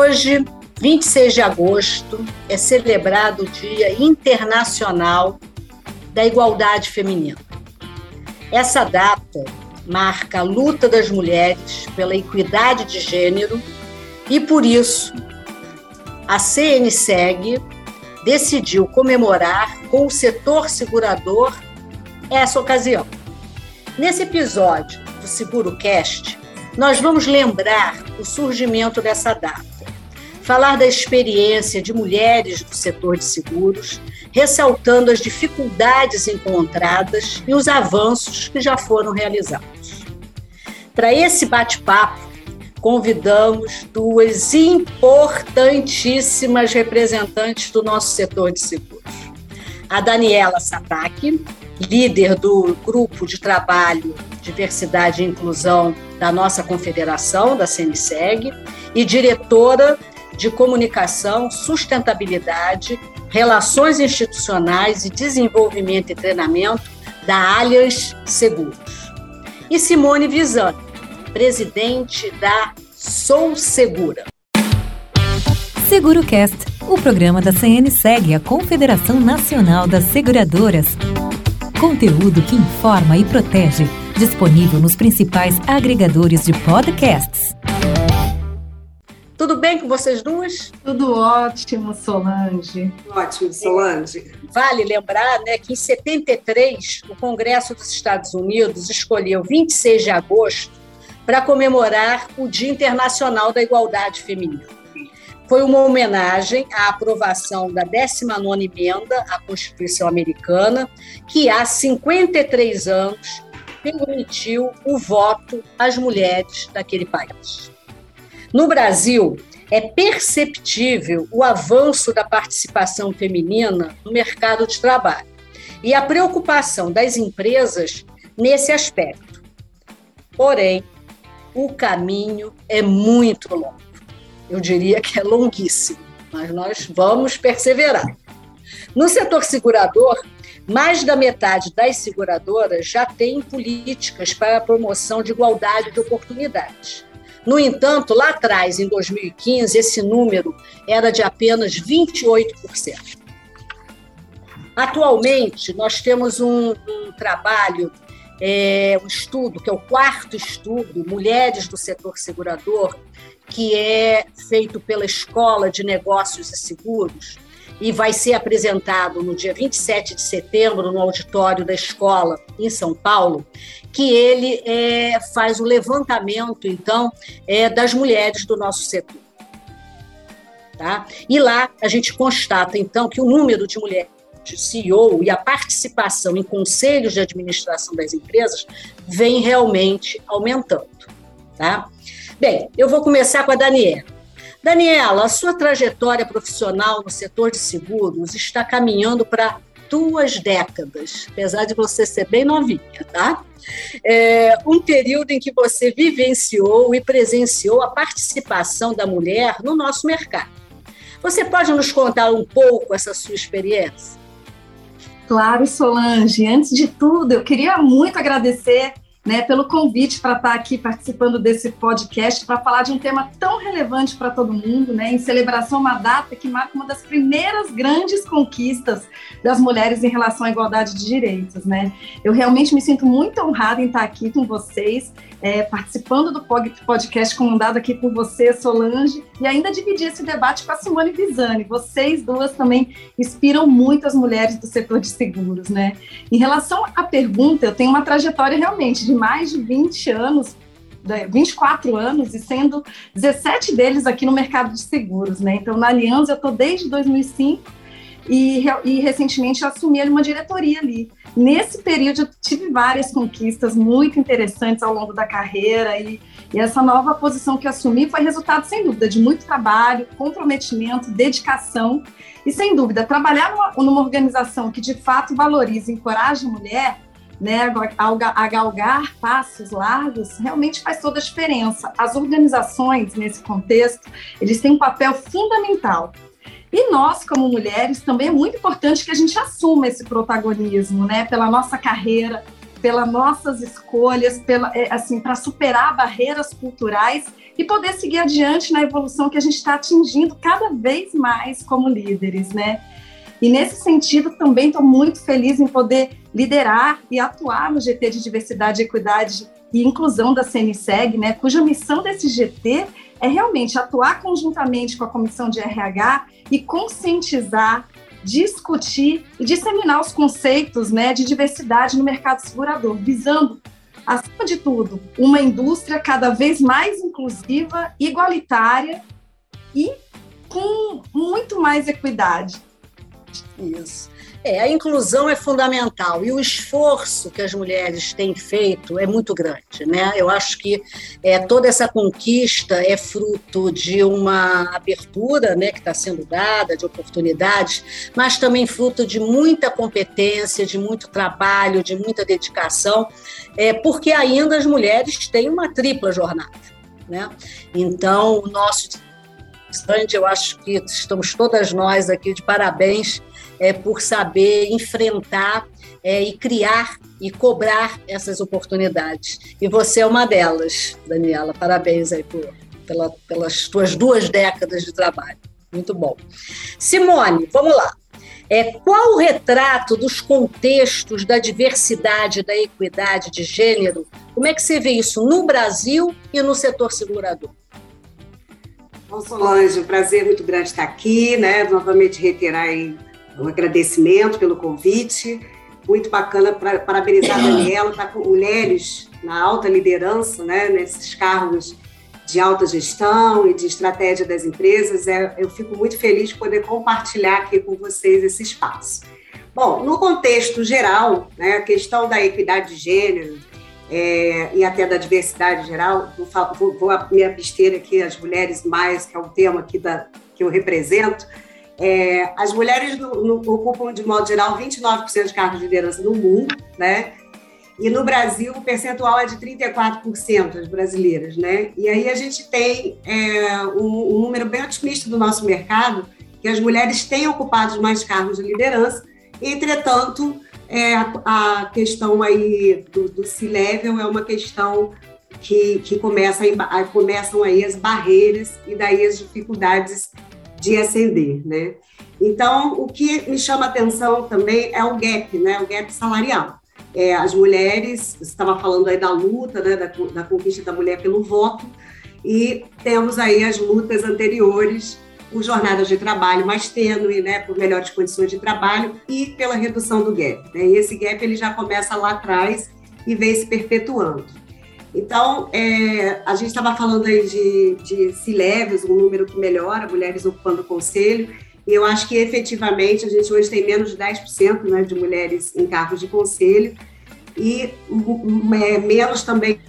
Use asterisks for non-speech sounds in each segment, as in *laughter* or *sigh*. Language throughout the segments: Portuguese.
Hoje, 26 de agosto, é celebrado o Dia Internacional da Igualdade Feminina. Essa data marca a luta das mulheres pela equidade de gênero e, por isso, a CNSEG decidiu comemorar com o setor segurador essa ocasião. Nesse episódio do Seguro Cast, nós vamos lembrar o surgimento dessa data, falar da experiência de mulheres do setor de seguros, ressaltando as dificuldades encontradas e os avanços que já foram realizados. Para esse bate-papo, convidamos duas importantíssimas representantes do nosso setor de seguros. A Daniela Sataki, líder do grupo de trabalho Diversidade e Inclusão da nossa confederação, da CNSEG, e diretora de Comunicação, Sustentabilidade, Relações Institucionais e Desenvolvimento e Treinamento da Allianz Seguros. E Simone Visani, presidente da Sou Segura. SeguroCast, o programa da CNSEG, a Confederação Nacional das Seguradoras. Conteúdo que informa e protege. Disponível nos principais agregadores de podcasts. Tudo bem com vocês duas? Tudo ótimo, Solange. Ótimo, Solange. Vale lembrar né, que em 73, o Congresso dos Estados Unidos escolheu 26 de agosto para comemorar o Dia Internacional da Igualdade Feminina. Foi uma homenagem à aprovação da 19ª emenda à Constituição Americana, que há 53 anos permitiu o voto às mulheres daquele país. No Brasil, é perceptível o avanço da participação feminina no mercado de trabalho e a preocupação das empresas nesse aspecto. Porém, o caminho é muito longo. Eu diria que é longuíssimo, mas nós vamos perseverar. No setor segurador, mais da metade das seguradoras já tem políticas para a promoção de igualdade de oportunidades. No entanto, lá atrás, em 2015, esse número era de apenas 28%. Atualmente, nós temos um, um trabalho é, um estudo, que é o quarto estudo, Mulheres do Setor Segurador, que é feito pela Escola de Negócios e Seguros, e vai ser apresentado no dia 27 de setembro no auditório da escola em São Paulo, que ele é, faz o levantamento, então, é, das mulheres do nosso setor. Tá? E lá a gente constata, então, que o número de mulheres CEO e a participação em conselhos de administração das empresas vem realmente aumentando. Tá? Bem, eu vou começar com a Daniela. Daniela, a sua trajetória profissional no setor de seguros está caminhando para duas décadas, apesar de você ser bem novinha, tá? É um período em que você vivenciou e presenciou a participação da mulher no nosso mercado. Você pode nos contar um pouco essa sua experiência? Claro, Solange. Antes de tudo, eu queria muito agradecer né, pelo convite para estar aqui participando desse podcast para falar de um tema tão relevante para todo mundo, né, em celebração a uma data que marca uma das primeiras grandes conquistas das mulheres em relação à igualdade de direitos. Né. Eu realmente me sinto muito honrada em estar aqui com vocês, é, participando do podcast comandado aqui por você, Solange, e ainda dividir esse debate com a Simone Visani. Vocês duas também inspiram muito as mulheres do setor de seguros. Né. Em relação à pergunta, eu tenho uma trajetória realmente de mais de 20 anos 24 né, anos e sendo 17 deles aqui no mercado de seguros, né? Então, na Aliança eu estou desde 2005 e, e recentemente assumi uma diretoria ali. Nesse período eu tive várias conquistas muito interessantes ao longo da carreira e, e essa nova posição que assumi foi resultado, sem dúvida, de muito trabalho, comprometimento, dedicação e, sem dúvida, trabalhar numa, numa organização que de fato valoriza e encoraja a mulher né, a galgar passos largos, realmente faz toda a diferença. As organizações, nesse contexto, eles têm um papel fundamental. E nós, como mulheres, também é muito importante que a gente assuma esse protagonismo, né, pela nossa carreira, pelas nossas escolhas, pela, é, assim, para superar barreiras culturais e poder seguir adiante na evolução que a gente está atingindo cada vez mais como líderes, né? E nesse sentido, também estou muito feliz em poder liderar e atuar no GT de Diversidade, Equidade e Inclusão da CNSEG, né, cuja missão desse GT é realmente atuar conjuntamente com a Comissão de RH e conscientizar, discutir e disseminar os conceitos né, de diversidade no mercado segurador, visando acima de tudo, uma indústria cada vez mais inclusiva, igualitária e com muito mais equidade. Isso. É, a inclusão é fundamental e o esforço que as mulheres têm feito é muito grande, né? Eu acho que é, toda essa conquista é fruto de uma abertura, né, que está sendo dada, de oportunidades, mas também fruto de muita competência, de muito trabalho, de muita dedicação, é, porque ainda as mulheres têm uma tripla jornada, né? Então, o nosso eu acho que estamos todas nós aqui de parabéns é, por saber enfrentar é, e criar e cobrar essas oportunidades. E você é uma delas, Daniela. Parabéns aí por, pela, pelas tuas duas décadas de trabalho. Muito bom. Simone, vamos lá. É, qual o retrato dos contextos da diversidade, da equidade de gênero? Como é que você vê isso no Brasil e no setor segurador? Bom, Solange, um prazer muito grande estar aqui, né? Novamente reiterar um agradecimento pelo convite. Muito bacana para parabenizar a *clears throat* Daniela, está com mulheres na alta liderança, né, nesses cargos de alta gestão e de estratégia das empresas. É, eu fico muito feliz de poder compartilhar aqui com vocês esse espaço. Bom, no contexto geral, né, a questão da equidade de gênero é, e até da diversidade geral, vou, vou, vou me abster aqui as mulheres mais, que é o tema aqui da, que eu represento, é, as mulheres no, no, ocupam, de modo geral, 29% de cargos de liderança no mundo, né? E no Brasil, o percentual é de 34% das brasileiras, né? E aí a gente tem é, um, um, número bem otimista do nosso mercado, que as mulheres têm ocupado mais cargos de liderança, entretanto, é, a, a questão aí do, do C-Level é uma questão que, que começa a, começam aí as barreiras e daí as dificuldades de ascender, né? Então, o que me chama atenção também é o gap, né? O gap salarial. É, as mulheres, você estava falando aí da luta, né? Da, da conquista da mulher pelo voto, e temos aí as lutas anteriores por jornadas de trabalho mais tênue, né, por melhores condições de trabalho e pela redução do gap. Né? E esse gap ele já começa lá atrás e vem se perpetuando. Então, é, a gente estava falando aí de, de C-Levels, um número que melhora, mulheres ocupando o conselho, e eu acho que efetivamente a gente hoje tem menos de 10% né, de mulheres em cargos de conselho e é, menos também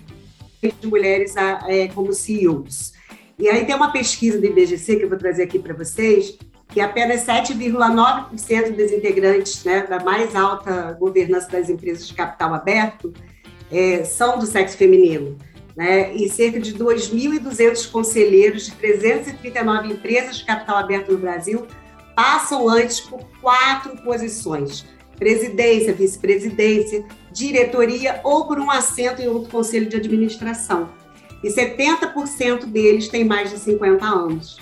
de mulheres é, como CEOs. E aí tem uma pesquisa do IBGC que eu vou trazer aqui para vocês, que apenas 7,9% dos integrantes né, da mais alta governança das empresas de capital aberto é, são do sexo feminino. Né? E cerca de 2.200 conselheiros de 339 empresas de capital aberto no Brasil passam antes por quatro posições: presidência, vice-presidência, diretoria ou por um assento em outro conselho de administração. E 70% deles têm mais de 50 anos.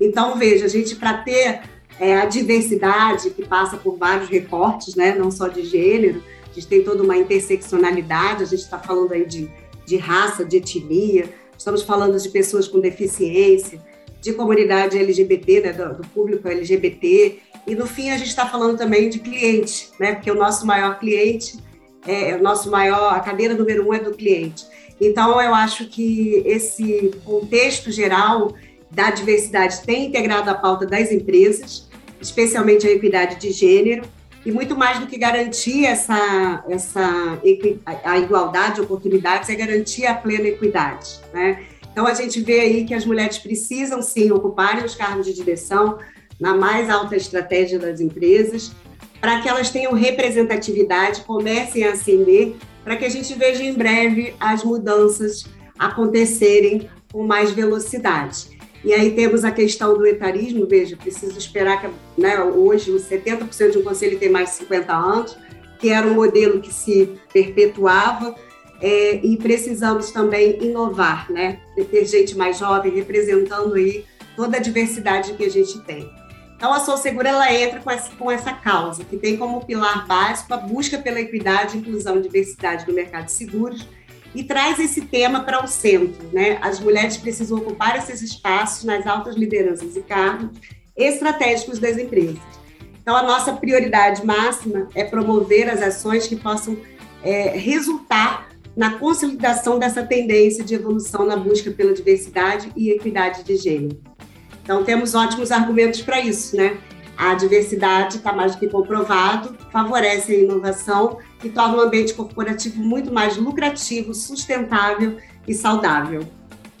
Então, veja, a gente, para ter é, a diversidade que passa por vários recortes, né, não só de gênero, a gente tem toda uma interseccionalidade, a gente está falando aí de, de raça, de etnia, estamos falando de pessoas com deficiência, de comunidade LGBT, né, do, do, público LGBT, e no fim a gente está falando também de cliente, né, porque o nosso maior cliente, é, o nosso maior, a cadeira número um é do cliente. Então eu acho que esse contexto geral da diversidade tem integrado a pauta das empresas, especialmente a equidade de gênero, e muito mais do que garantir essa, essa a igualdade de oportunidades é garantir a plena equidade, né? Então a gente vê aí que as mulheres precisam sim ocuparem os cargos de direção na mais alta estratégia das empresas, para que elas tenham representatividade, comecem a ascender, para que a gente veja em breve as mudanças acontecerem com mais velocidade. E aí temos a questão do etarismo, veja, preciso esperar que né, hoje os 70% de um conselho tem mais de 50 anos, que era um modelo que se perpetuava, é, e precisamos também inovar, né? Ter gente mais jovem representando aí toda a diversidade que a gente tem. Então, a Sou Segura ela entra com essa, com essa causa, que tem como pilar básico a busca pela equidade, inclusão e diversidade no mercado de seguros, e traz esse tema para o centro. Né? As mulheres precisam ocupar esses espaços nas altas lideranças e cargos estratégicos das empresas. Então, a nossa prioridade máxima é promover as ações que possam é, resultar na consolidação dessa tendência de evolução na busca pela diversidade e equidade de gênero. Então, temos ótimos argumentos para isso, né? A diversidade está mais do que comprovado, favorece a inovação e torna o ambiente corporativo muito mais lucrativo, sustentável e saudável.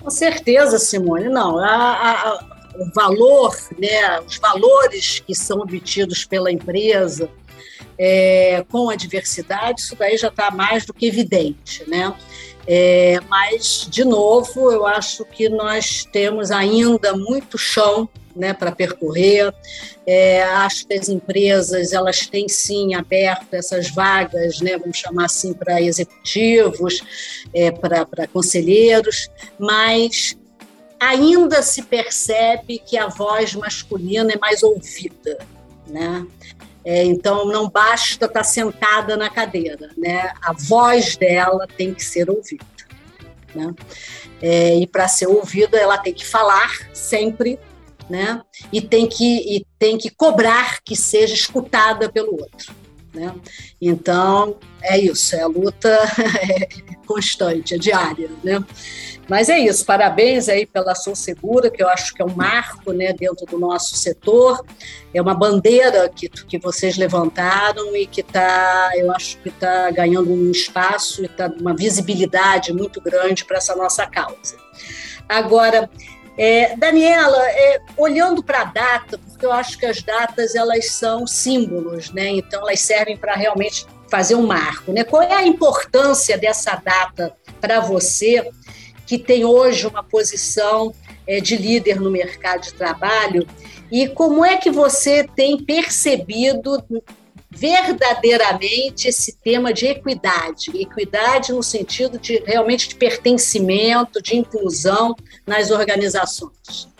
Com certeza, Simone. Não, a, a, o valor, né, os valores que são obtidos pela empresa é, com a diversidade, isso daí já está mais do que evidente, né? É, mas, de novo, eu acho que nós temos ainda muito chão né, para percorrer. É, acho que as empresas elas têm sim aberto essas vagas, né, vamos chamar assim, para executivos, é, para, conselheiros, mas ainda se percebe que a voz masculina é mais ouvida. Né? É, então, não basta estar tá sentada na cadeira, né? a voz dela tem que ser ouvida. Né? É, e para ser ouvida, ela tem que falar sempre né? E tem que e tem que cobrar que seja escutada pelo outro, né? Então é isso, é a luta *laughs* é constante, é diária, né? Mas é isso, parabéns aí pela Ação Segura, que eu acho que é um marco né, dentro do nosso setor, é uma bandeira que, que vocês levantaram e que está, eu acho que está ganhando um espaço e está uma visibilidade muito grande para essa nossa causa. Agora, é, Daniela, é, olhando para a data, porque eu acho que as datas elas são símbolos, né? Então elas servem para realmente fazer um marco, né? Qual é a importância dessa data para você que tem hoje uma posição é, de líder no mercado de trabalho e como é que você tem percebido verdadeiramente esse tema de equidade, equidade no sentido de realmente de pertencimento, de inclusão nas organizações.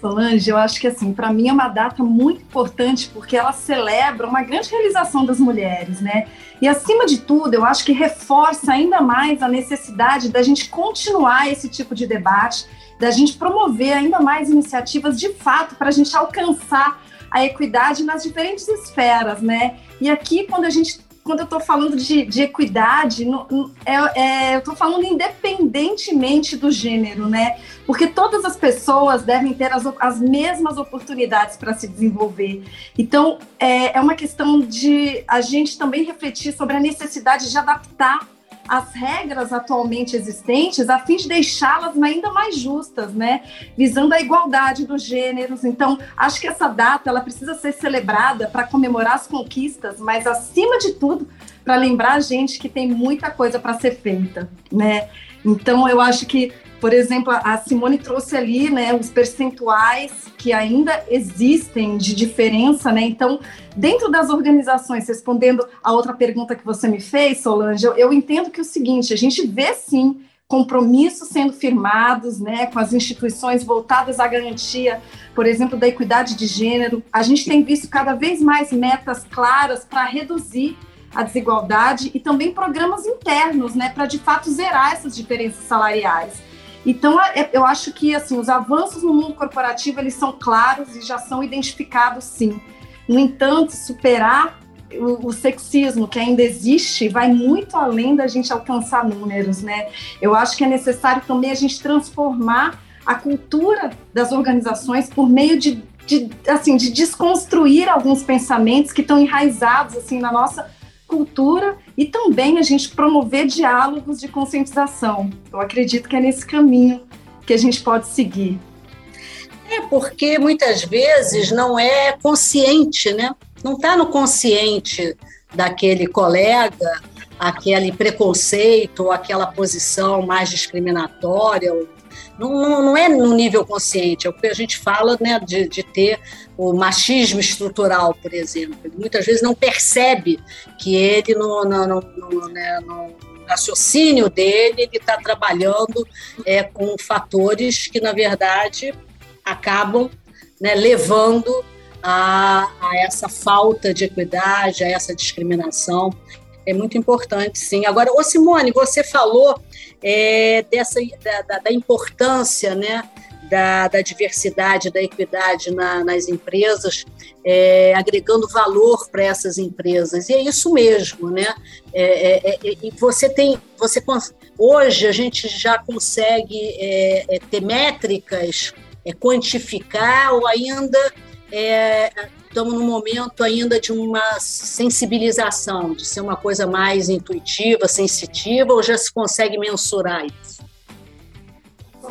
Solange, eu acho que assim, para mim é uma data muito importante porque ela celebra uma grande realização das mulheres, né? E acima de tudo, eu acho que reforça ainda mais a necessidade da gente continuar esse tipo de debate, da gente promover ainda mais iniciativas de fato para a gente alcançar a equidade nas diferentes esferas, né? E aqui, quando a gente quando eu estou falando de, de equidade, no, é, é, eu estou falando independentemente do gênero, né? Porque todas as pessoas devem ter as, as mesmas oportunidades para se desenvolver. Então, é, é uma questão de a gente também refletir sobre a necessidade de adaptar as regras atualmente existentes a fim de deixá-las ainda mais justas, né? Visando a igualdade dos gêneros. Então, acho que essa data ela precisa ser celebrada para comemorar as conquistas, mas acima de tudo, para lembrar a gente que tem muita coisa para ser feita, né? Então, eu acho que por exemplo, a Simone trouxe ali né, os percentuais que ainda existem de diferença, né? Então, dentro das organizações, respondendo a outra pergunta que você me fez, Solange, eu, eu entendo que é o seguinte, a gente vê sim compromissos sendo firmados, né, com as instituições voltadas à garantia, por exemplo, da equidade de gênero. A gente tem visto cada vez mais metas claras para reduzir a desigualdade e também programas internos, né, para de fato zerar essas diferenças salariais. Então, é, eu acho que assim, os avanços no mundo corporativo eles são claros e já são identificados, sim. No entanto, superar o, o, sexismo que ainda existe vai muito além da gente alcançar números, né? Eu acho que é necessário também a gente transformar a cultura das organizações por meio de, de assim, de desconstruir alguns pensamentos que estão enraizados assim na nossa cultura e também a gente promover diálogos de conscientização. Eu acredito que é nesse caminho que a gente pode seguir. É porque muitas vezes não é consciente, né? Não está no consciente daquele colega aquele preconceito aquela posição mais discriminatória. Não, não, não, é no nível consciente, é o que a gente fala né, de, de ter o machismo estrutural, por exemplo. Ele muitas vezes não percebe que ele, no, né, raciocínio dele, ele está trabalhando é, com fatores que, na verdade, acabam né, levando a, a, essa falta de equidade, a essa discriminação é muito importante, sim. Agora, ô Simone, você falou é, dessa, da, da, importância né, da, da, diversidade, da equidade na, nas empresas, é, agregando valor para essas empresas. E é isso mesmo, né? É, é, é e você tem, você hoje a gente já consegue é, ter métricas, quantificar ou ainda estamos num momento ainda de uma sensibilização, de ser uma coisa mais intuitiva, sensitiva, ou já se consegue mensurar isso?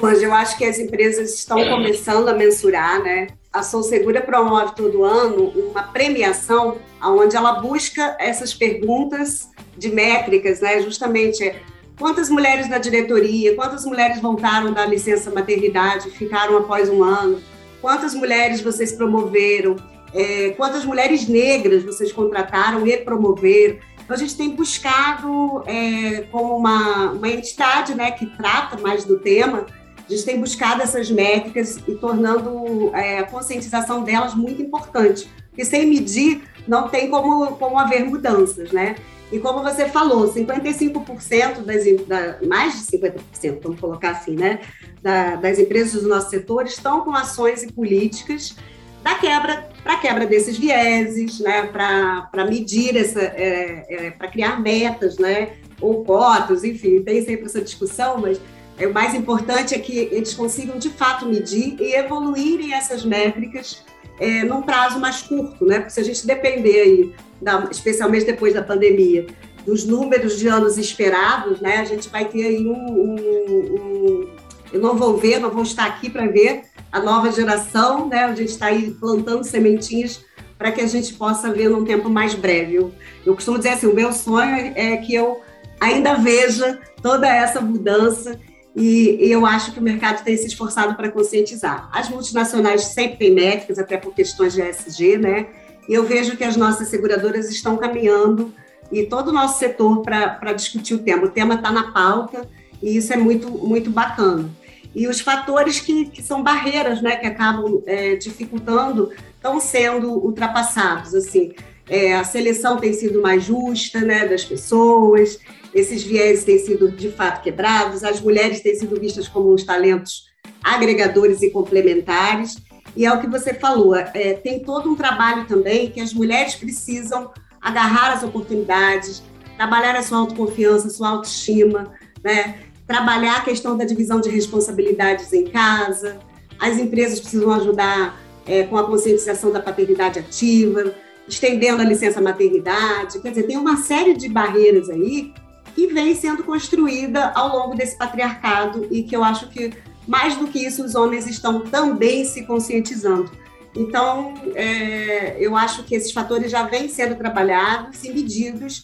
Mas eu acho que as empresas estão começando a mensurar, né? A Sou Segura promove todo ano uma premiação onde ela busca essas perguntas de métricas, né? Justamente quantas mulheres na diretoria, quantas mulheres voltaram da licença maternidade, ficaram após um ano, quantas mulheres vocês promoveram, é, quantas mulheres negras vocês contrataram e promoveram. Então, a gente tem buscado, é, como uma, uma entidade né, que trata mais do tema, a gente tem buscado essas métricas e tornando é, a conscientização delas muito importante. Porque sem medir, não tem como, como haver mudanças, né? E como você falou, 55% das, da, mais de 50%, vamos colocar assim, né, da, das empresas do nosso setor estão com ações e políticas da quebra para quebra desses vieses, né, para medir essa, é, é, para criar metas, né, ou cotas, enfim, tem sempre essa discussão, mas é, o mais importante é que eles consigam de fato medir e evoluírem essas métricas é, num prazo mais curto, né? Porque se a gente depender aí, da, especialmente depois da pandemia, dos números de anos esperados, né? A gente vai ter aí um, um, um eu não vou ver, não vou estar aqui para ver, a nova geração, né? A gente está aí plantando sementinhas para que a gente possa ver num tempo mais breve. Eu, eu costumo dizer assim, o meu sonho é que eu ainda veja toda essa mudança e, eu acho que o mercado tem se esforçado para conscientizar. As multinacionais sempre têm métricas, até por questões de ESG, né? E eu vejo que as nossas seguradoras estão caminhando e todo o nosso setor para discutir o tema. O tema está na pauta e isso é muito, muito bacana e os fatores que, que são barreiras, né, que acabam é, dificultando, estão sendo ultrapassados, assim, é, a seleção tem sido mais justa, né, das pessoas, esses viés têm sido de fato quebrados, as mulheres têm sido vistas como uns talentos agregadores e complementares, e é o que você falou, é, tem todo um trabalho também que as mulheres precisam agarrar as oportunidades, trabalhar a sua autoconfiança, a sua autoestima, né? Trabalhar a questão da divisão de responsabilidades em casa, as empresas precisam ajudar é, com a conscientização da paternidade ativa, estendendo a licença maternidade, quer dizer, tem uma série de barreiras aí que vem sendo construída ao longo desse patriarcado e que eu acho que, mais do que isso, os homens estão também se conscientizando. Então, é, eu acho que esses fatores já vêm sendo trabalhados e medidos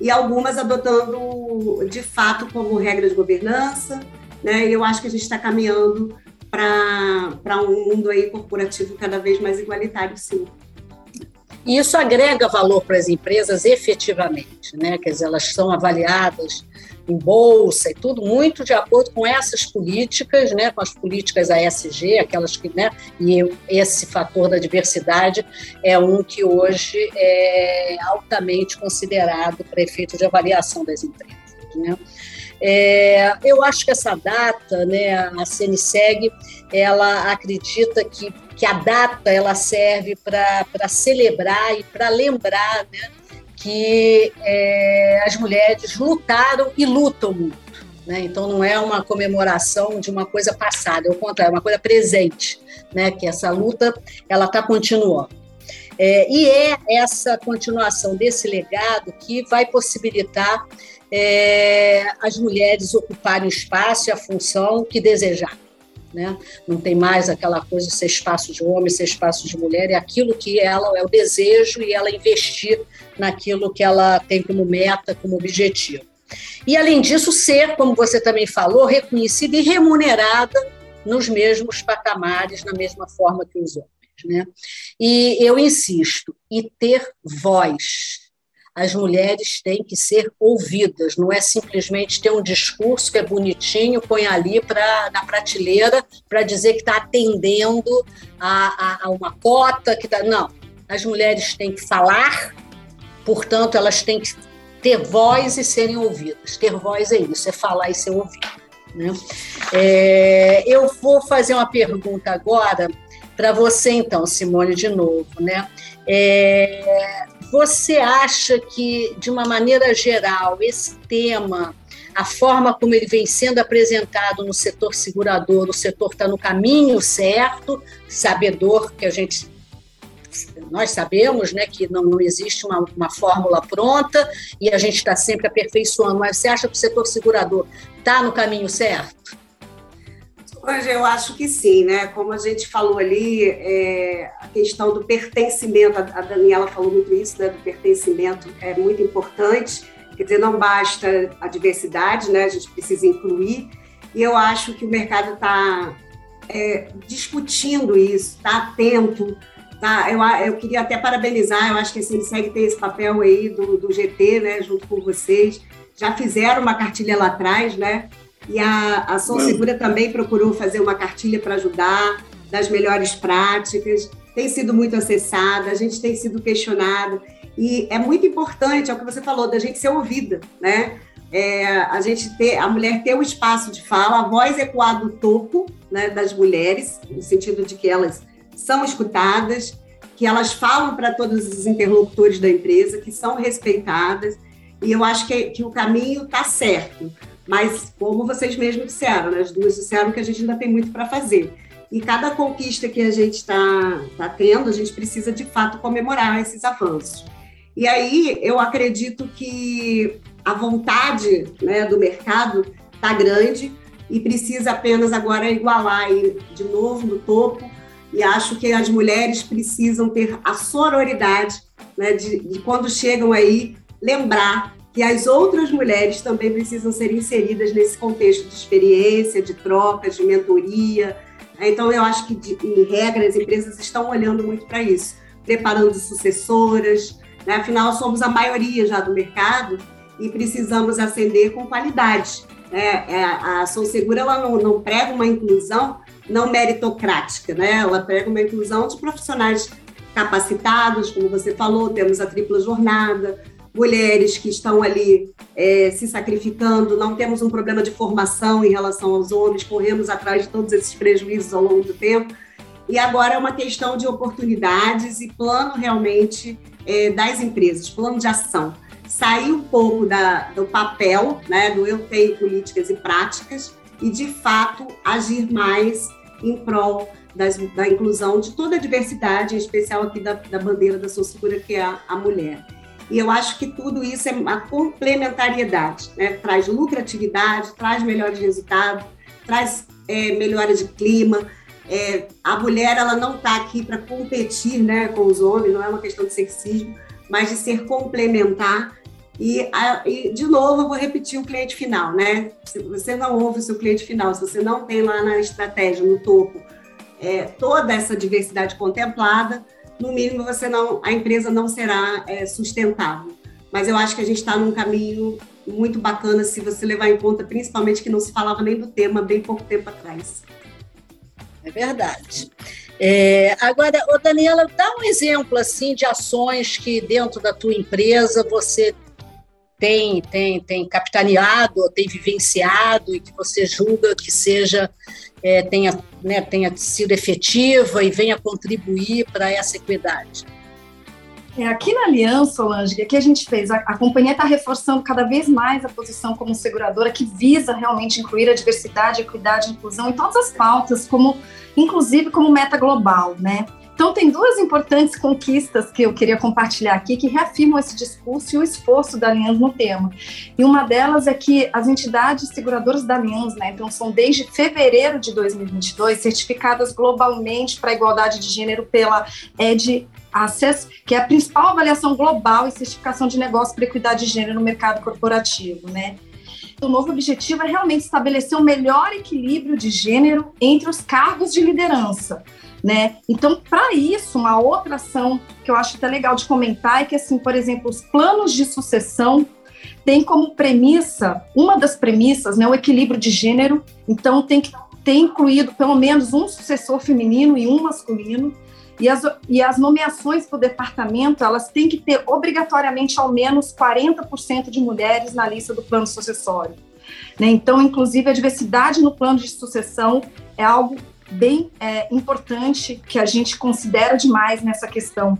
e algumas adotando de fato como regra de governança, né? E eu acho que a gente está caminhando para um mundo aí corporativo cada vez mais igualitário, sim. E isso agrega valor para as empresas efetivamente, né? Quer dizer, elas são avaliadas em bolsa e tudo muito de acordo com essas políticas, né, com as políticas ASG, aquelas que, né, e esse fator da diversidade é um que hoje é altamente considerado para efeito de avaliação das empresas, né? É, eu acho que essa data, né, a CNSEG, ela acredita que, que a data ela serve para celebrar e para lembrar né, que é, as mulheres lutaram e lutam muito. Né? Então, não é uma comemoração de uma coisa passada, é o contrário, é uma coisa presente, né? que essa luta ela está continuando. É, e é essa continuação desse legado que vai possibilitar é, as mulheres ocuparem o espaço e a função que desejar. Né? Não tem mais aquela coisa de ser espaço de homem, ser espaço de mulher, é aquilo que ela é o desejo e ela investir naquilo que ela tem como meta, como objetivo. E além disso, ser, como você também falou, reconhecida e remunerada nos mesmos patamares, na mesma forma que os homens, né? E eu insisto, e ter voz as mulheres têm que ser ouvidas, não é simplesmente ter um discurso que é bonitinho, põe ali pra, na prateleira para dizer que está atendendo a, a, a, uma cota, que tá, não. As mulheres têm que falar, portanto, elas têm que ter voz e serem ouvidas. Ter voz é isso, é falar e ser ouvido. Né? É, eu vou fazer uma pergunta agora para você, então, Simone, de novo. Né? É, você acha que, de uma maneira geral, esse tema, a forma como ele vem sendo apresentado no setor segurador, o setor está no caminho certo, sabedor que a gente nós sabemos né, que não, não existe uma, uma fórmula pronta e a gente está sempre aperfeiçoando, mas você acha que o setor segurador está no caminho certo? Eu acho que sim, né? Como a gente falou ali, é, a questão do pertencimento, a Daniela falou muito isso, né? Do pertencimento é muito importante. Quer dizer, não basta a diversidade, né? A gente precisa incluir. E eu acho que o mercado está é, discutindo isso, está atento. Tá? Eu, eu queria até parabenizar, eu acho que a Sinseg tem esse papel aí do, do GT, né? Junto com vocês. Já fizeram uma cartilha lá atrás, né? E a, a Som Segura também procurou fazer uma cartilha para ajudar, das melhores práticas. Tem sido muito acessada, a gente tem sido questionado. E é muito importante, é o que você falou, da gente ser ouvida, né? É, a gente ter, a mulher ter o um espaço de fala, a voz ecoar do topo né, das mulheres, no sentido de que elas são escutadas, que elas falam para todos os interlocutores da empresa, que são respeitadas, e eu acho que, que o caminho está certo. Mas, como vocês mesmos disseram, né, as duas disseram que a gente ainda tem muito para fazer. E cada conquista que a gente está tá tendo, a gente precisa de fato comemorar esses avanços. E aí eu acredito que a vontade né, do mercado está grande e precisa apenas agora igualar de novo no topo. E acho que as mulheres precisam ter a sororidade né, de, de quando chegam aí lembrar que as outras mulheres também precisam ser inseridas nesse contexto de experiência, de troca, de mentoria. Então, eu acho que, de, em regra, as empresas estão olhando muito para isso, preparando sucessoras. Né? Afinal, somos a maioria já do mercado e precisamos ascender com qualidade. Né? É, a Ação Segura ela não, não prega uma inclusão não meritocrática, né? ela prega uma inclusão de profissionais capacitados, como você falou, temos a tripla jornada, mulheres que estão ali é, se sacrificando, não temos um problema de formação em relação aos homens, corremos atrás de todos esses prejuízos ao longo do tempo. E agora é uma questão de oportunidades e plano realmente é, das empresas, plano de ação. Sair um pouco da, do papel, né, do eu tenho políticas e práticas, e de fato agir mais em prol das, da inclusão de toda a diversidade, em especial aqui da, da bandeira da sua que é a, a mulher. E eu acho que tudo isso é uma complementariedade, né? traz lucratividade, traz melhores resultados, traz é, melhora de clima. É, a mulher ela não está aqui para competir né, com os homens, não é uma questão de sexismo, mas de ser complementar. E, a, e, de novo, eu vou repetir o cliente final, né? Se você não ouve o seu cliente final, se você não tem lá na estratégia, no topo, é, toda essa diversidade contemplada, no mínimo você não, a empresa não será é, sustentável. Mas eu acho que a gente está num caminho muito bacana se você levar em conta, principalmente que não se falava nem do tema bem pouco tempo atrás. É verdade. É, agora, ô Daniela, dá um exemplo assim de ações que dentro da tua empresa você tem, tem, tem capitaneado, tem vivenciado e que você julga que seja é, tenha, né, tenha sido efetiva e venha contribuir para essa equidade? É, aqui na Aliança, Solange, que a gente fez, a, a companhia está reforçando cada vez mais a posição como seguradora que visa realmente incluir a diversidade, a equidade, a inclusão em todas as pautas, como inclusive como meta global, né? Então, tem duas importantes conquistas que eu queria compartilhar aqui que reafirmam esse discurso e o esforço da Allianz no tema. E uma delas é que as entidades seguradoras da Allianz, né, então são desde fevereiro de 2022 certificadas globalmente para a igualdade de gênero pela ED Access, que é a principal avaliação global e certificação de negócio para equidade de gênero no mercado corporativo, né? O novo objetivo é realmente estabelecer um melhor equilíbrio de gênero entre os cargos de liderança, né? Então, para isso, uma outra ação que eu acho até legal de comentar é que, assim, por exemplo, os planos de sucessão têm como premissa, uma das premissas, né, o equilíbrio de gênero. Então, tem que ter incluído pelo menos um sucessor feminino e um masculino. E as, e as nomeações para o departamento, elas têm que ter obrigatoriamente ao menos 40% de mulheres na lista do plano sucessório. Né? Então, inclusive, a diversidade no plano de sucessão é algo bem é, importante que a gente considera demais nessa questão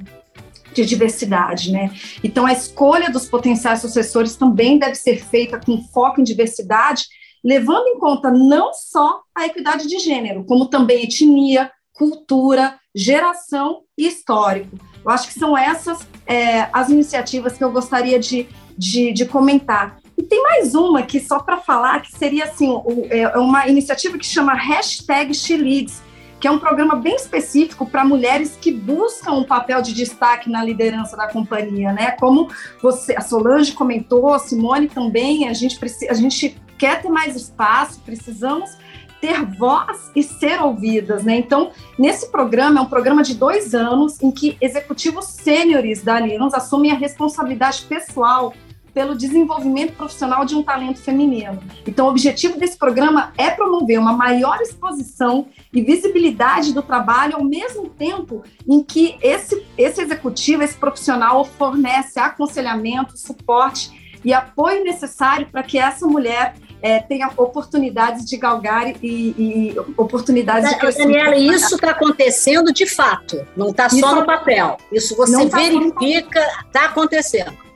de diversidade, né? Então a escolha dos potenciais sucessores também deve ser feita com foco em diversidade, levando em conta não só a equidade de gênero, como também etnia, cultura, geração e histórico. Eu acho que são essas é, as iniciativas que eu gostaria de, de, de comentar. E tem mais uma aqui, só para falar, que seria assim, é, é uma iniciativa que chama Hashtag SheLeads, que é um programa bem específico para mulheres que buscam um papel de destaque na liderança da companhia, né? Como você, a Solange comentou, a Simone também, a gente, a gente quer ter mais espaço, precisamos ter voz e ser ouvidas, né? Então, nesse programa, é um programa de dois anos em que executivos sêniores da Aliança assumem a responsabilidade pessoal pelo desenvolvimento profissional de um talento feminino. Então, o objetivo desse programa é promover uma maior exposição e visibilidade do trabalho, ao mesmo tempo em que esse, esse executivo, esse profissional, fornece aconselhamento, suporte e apoio necessário para que essa mulher é, tenha oportunidades de galgar e, e oportunidades de crescimento. Daniela, isso está acontecendo de fato, não está só no papel. Isso você tá verifica, está acontecendo.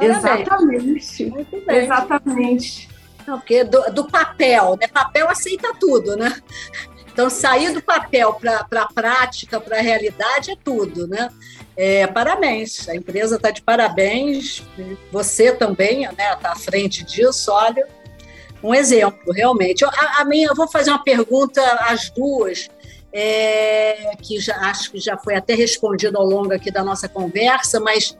Exatamente. Exatamente. Não, porque do, do, papel, né? Papel aceita tudo, né? Então, sair do papel para a prática, para a realidade, é tudo, né? É, parabéns, a empresa está de parabéns, você também está né, tá à frente disso, olha, um exemplo, realmente. A, a minha, eu vou fazer uma pergunta às duas, é, que já, acho que já foi até respondida ao longo aqui da nossa conversa, mas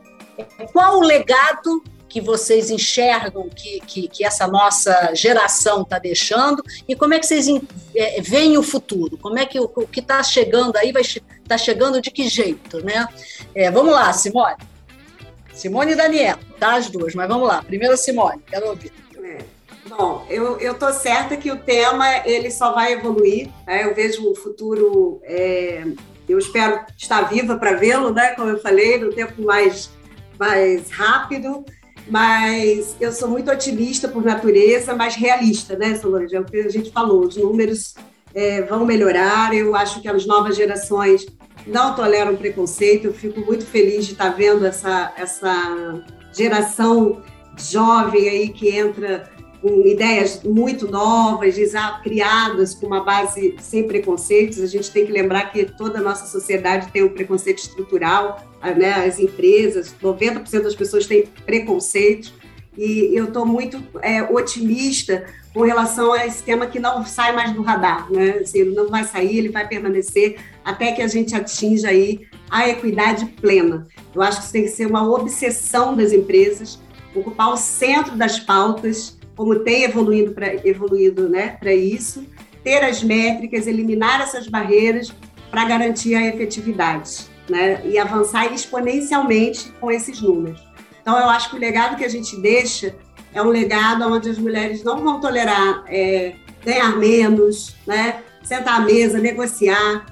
qual o legado que vocês enxergam que, que, que essa nossa geração está deixando e como é que vocês é, veem o futuro? Como é que o, o que está chegando aí vai estar tá chegando de que jeito, né? É, vamos lá, Simone. Simone e Daniela, tá as duas, mas vamos lá. Primeiro Simone, quero ouvir. É. Bom, eu estou certa que o tema ele só vai evoluir. Né? Eu vejo um futuro. É, eu espero estar viva para vê-lo, né? Como eu falei, no tempo mais mais rápido, mas eu sou muito otimista por natureza, mas realista, né, Solange? É o que a gente falou, os números é, vão melhorar, eu acho que as novas gerações não toleram preconceito, eu fico muito feliz de estar vendo essa, essa geração jovem aí que entra com ideias muito novas, criadas com uma base sem preconceitos. A gente tem que lembrar que toda a nossa sociedade tem um preconceito estrutural, né? as empresas, 90% das pessoas têm preconceito. E eu estou muito é, otimista com relação a esse tema que não sai mais do radar, né? Assim, ele não vai sair, ele vai permanecer até que a gente atinja aí a equidade plena. Eu acho que isso tem que ser uma obsessão das empresas, ocupar o centro das pautas, como tem evoluído para evoluído, né, para isso, ter as métricas, eliminar essas barreiras para garantir a efetividade, né, e avançar exponencialmente com esses números. Então, eu acho que o legado que a gente deixa é um legado onde as mulheres não vão tolerar é, ganhar menos, né, sentar à mesa, negociar,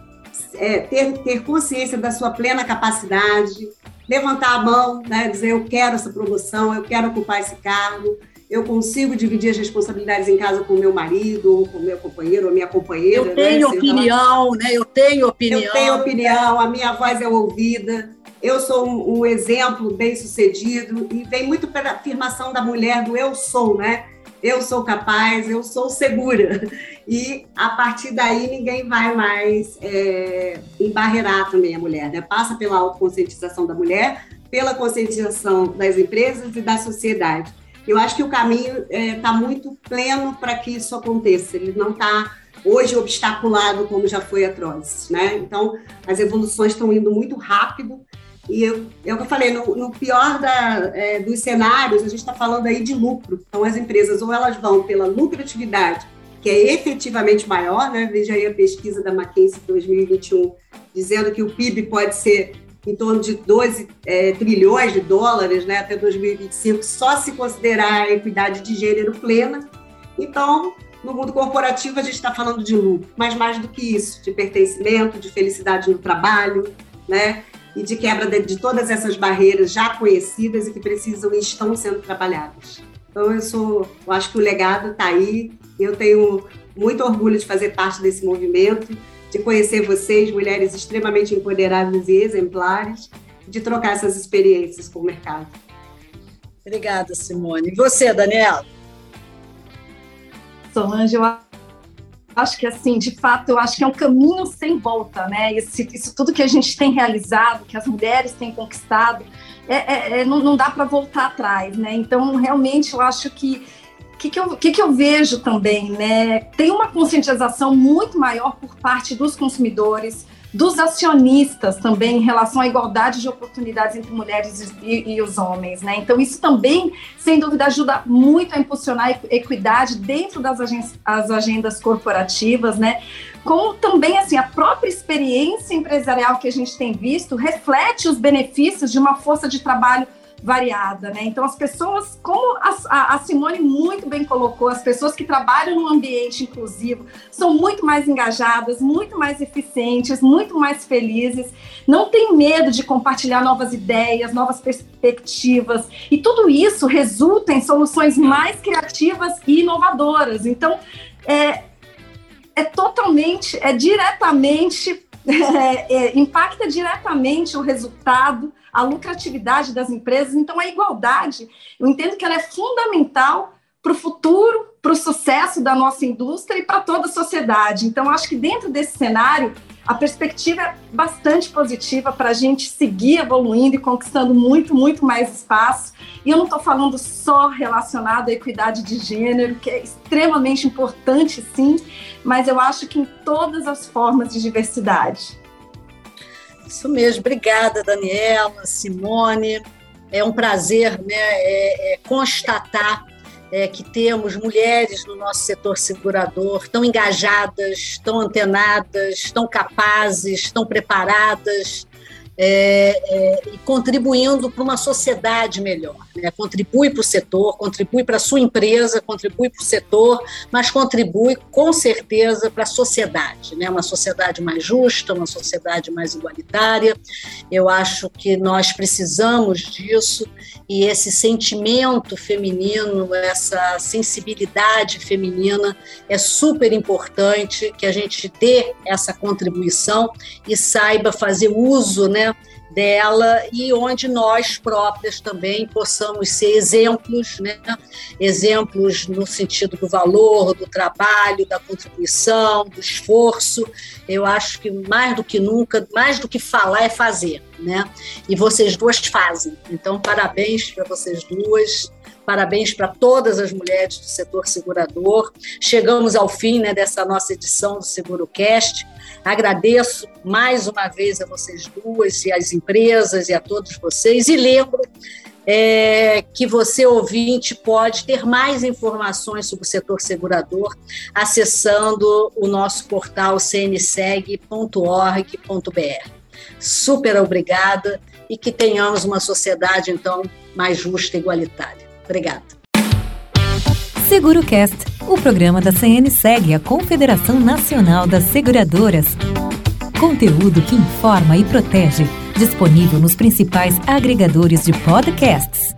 é, ter, ter consciência da sua plena capacidade, levantar a mão, né, dizer eu quero essa promoção, eu quero ocupar esse cargo, eu consigo dividir as responsabilidades em casa com o meu marido, ou com o meu companheiro, ou minha companheira. Eu né? tenho né? opinião, né? Eu tenho opinião. Eu tenho opinião, a minha voz é ouvida. Eu sou um, um exemplo bem sucedido e vem muito pela afirmação da mulher do eu sou, né? eu sou capaz, eu sou segura. *laughs* E a partir daí ninguém vai mais é, embarrear também a mulher, né? Passa pela autoconscientização da mulher, pela conscientização das empresas e da sociedade. Eu acho que o caminho está é, tá muito pleno para que isso aconteça. Ele não está hoje obstaculado como já foi atroz, né? Então, as evoluções estão indo muito rápido e eu, é o que eu falei, no, no pior da, é, dos cenários, a gente está falando aí de lucro. Então, as empresas ou elas vão pela lucratividade, que é efetivamente maior, né? Veja aí a pesquisa da McKinsey 2021, dizendo que o PIB pode ser em torno de 12 é, trilhões de dólares né, até 2025, só se considerar a equidade de gênero plena. Então, no mundo corporativo, a gente está falando de lucro, mas mais do que isso, de pertencimento, de felicidade no trabalho, né? E de quebra de, de todas essas barreiras já conhecidas e que precisam e estão sendo trabalhadas. Então, eu sou, eu acho que o legado está aí. Eu tenho muito orgulho de fazer parte desse movimento, de conhecer vocês, mulheres extremamente empoderadas e exemplares, de trocar essas experiências com o mercado. Obrigada, Simone. E você, Daniela? Solange, eu acho que assim, de fato, eu acho que é um caminho sem volta, né? Esse, isso tudo que a gente tem realizado, que as mulheres têm conquistado, é, é, é não, não, dá para voltar atrás, né? Então, realmente, eu acho que o que, que, eu, que, que eu vejo também, né? Tem uma conscientização muito maior por parte dos consumidores, dos acionistas também em relação à igualdade de oportunidades entre mulheres e, e, os homens, né? Então isso também, sem dúvida, ajuda muito a impulsionar a equidade dentro das as agendas corporativas, né? Como também assim a própria experiência empresarial que a gente tem visto reflete os benefícios de uma força de trabalho variada, né? Então, as pessoas, como a, a, Simone muito bem colocou, as pessoas que trabalham no ambiente inclusivo são muito mais engajadas, muito mais eficientes, muito mais felizes, não tem medo de compartilhar novas ideias, novas perspectivas, e tudo isso resulta em soluções mais criativas e inovadoras. Então, é, é totalmente, é diretamente, *laughs* é, é, impacta diretamente o resultado a lucratividade das empresas. Então, a igualdade, eu entendo que ela é fundamental para o futuro, para o sucesso da nossa indústria e para toda a sociedade. Então, acho que dentro desse cenário, a perspectiva é bastante positiva para a gente seguir evoluindo e conquistando muito, muito mais espaço. E eu não estou falando só relacionado à equidade de gênero, que é extremamente importante, sim, mas eu acho que em todas as formas de diversidade. Isso mesmo, obrigada, Daniela, Simone. É um prazer né, é, é constatar é, que temos mulheres no nosso setor segurador tão engajadas, tão antenadas, tão capazes, tão preparadas é, é, contribuindo para uma sociedade melhor. Né? Contribui para o setor, contribui para a sua empresa, contribui para o setor, mas contribui com certeza para a sociedade, né? uma sociedade mais justa, uma sociedade mais igualitária. Eu acho que nós precisamos disso e esse sentimento feminino, essa sensibilidade feminina é super importante que a gente dê essa contribuição e saiba fazer uso, né? Dela e onde nós próprias também possamos ser exemplos, né? exemplos no sentido do valor, do trabalho, da contribuição, do esforço. Eu acho que mais do que nunca, mais do que falar é fazer, né? E vocês duas fazem. Então, parabéns para vocês duas. Parabéns para todas as mulheres do setor segurador. Chegamos ao fim né, dessa nossa edição do SeguroCast. Agradeço mais uma vez a vocês duas e às empresas e a todos vocês. E lembro é, que você, ouvinte, pode ter mais informações sobre o setor segurador acessando o nosso portal cnseg.org.br. Super obrigada e que tenhamos uma sociedade, então, mais justa e igualitária. Obrigada. SeguroCast, o programa da CNSEG, a Confederação Nacional das Seguradoras. Conteúdo que informa e protege. Disponível nos principais agregadores de podcasts.